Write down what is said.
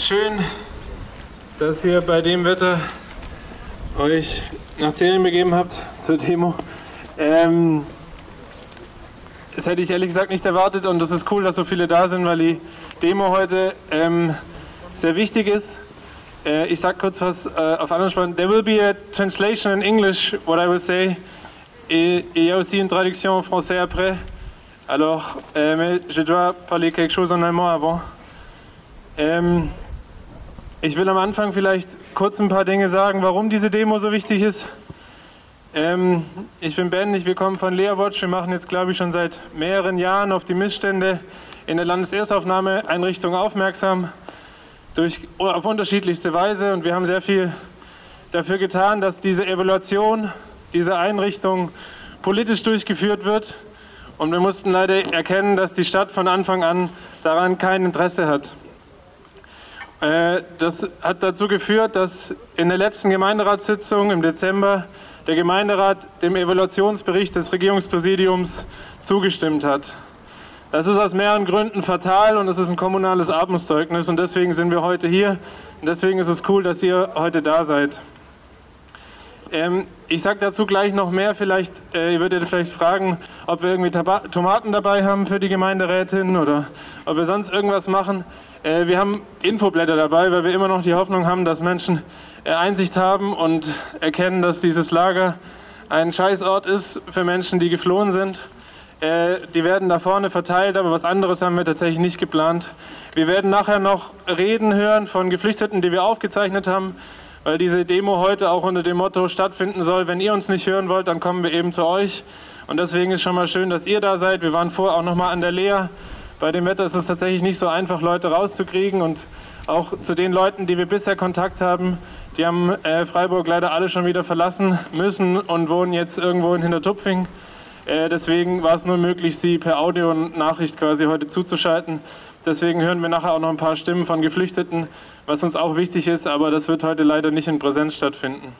schön, dass ihr bei dem Wetter euch nach Zählen begeben habt zur Demo. Ähm, das hätte ich ehrlich gesagt nicht erwartet und es ist cool, dass so viele da sind, weil die Demo heute ähm, sehr wichtig ist. Äh, ich sage kurz was äh, auf anderen Sprachen. There will be a translation in English, what I will say. Et il y a aussi une traduction en français après. Alors, euh, mais je dois parler quelque chose en allemand avant. Ähm, ich will am Anfang vielleicht kurz ein paar Dinge sagen, warum diese Demo so wichtig ist. Ähm, ich bin Ben, ich, wir kommen von Leawatch. Wir machen jetzt, glaube ich, schon seit mehreren Jahren auf die Missstände in der Landeserstaufnahmeeinrichtung aufmerksam, durch, auf unterschiedlichste Weise. Und wir haben sehr viel dafür getan, dass diese Evaluation dieser Einrichtung politisch durchgeführt wird. Und wir mussten leider erkennen, dass die Stadt von Anfang an daran kein Interesse hat. Äh, das hat dazu geführt, dass in der letzten Gemeinderatssitzung im Dezember der Gemeinderat dem Evaluationsbericht des Regierungspräsidiums zugestimmt hat. Das ist aus mehreren Gründen fatal und es ist ein kommunales Armutszeugnis und deswegen sind wir heute hier und deswegen ist es cool, dass ihr heute da seid. Ähm, ich sage dazu gleich noch mehr. Vielleicht, äh, ihr würdet vielleicht fragen, ob wir irgendwie Taba Tomaten dabei haben für die Gemeinderätin oder ob wir sonst irgendwas machen. Äh, wir haben Infoblätter dabei, weil wir immer noch die Hoffnung haben, dass Menschen äh, Einsicht haben und erkennen, dass dieses Lager ein Scheißort ist für Menschen, die geflohen sind. Äh, die werden da vorne verteilt, aber was anderes haben wir tatsächlich nicht geplant. Wir werden nachher noch Reden hören von Geflüchteten, die wir aufgezeichnet haben, weil diese Demo heute auch unter dem Motto stattfinden soll, wenn ihr uns nicht hören wollt, dann kommen wir eben zu euch. Und deswegen ist schon mal schön, dass ihr da seid. Wir waren vorher auch noch mal an der Lea. Bei dem Wetter ist es tatsächlich nicht so einfach, Leute rauszukriegen und auch zu den Leuten, die wir bisher Kontakt haben, die haben äh, Freiburg leider alle schon wieder verlassen müssen und wohnen jetzt irgendwo in Hintertupfing. Äh, deswegen war es nur möglich, sie per Audio-Nachricht quasi heute zuzuschalten. Deswegen hören wir nachher auch noch ein paar Stimmen von Geflüchteten, was uns auch wichtig ist, aber das wird heute leider nicht in Präsenz stattfinden.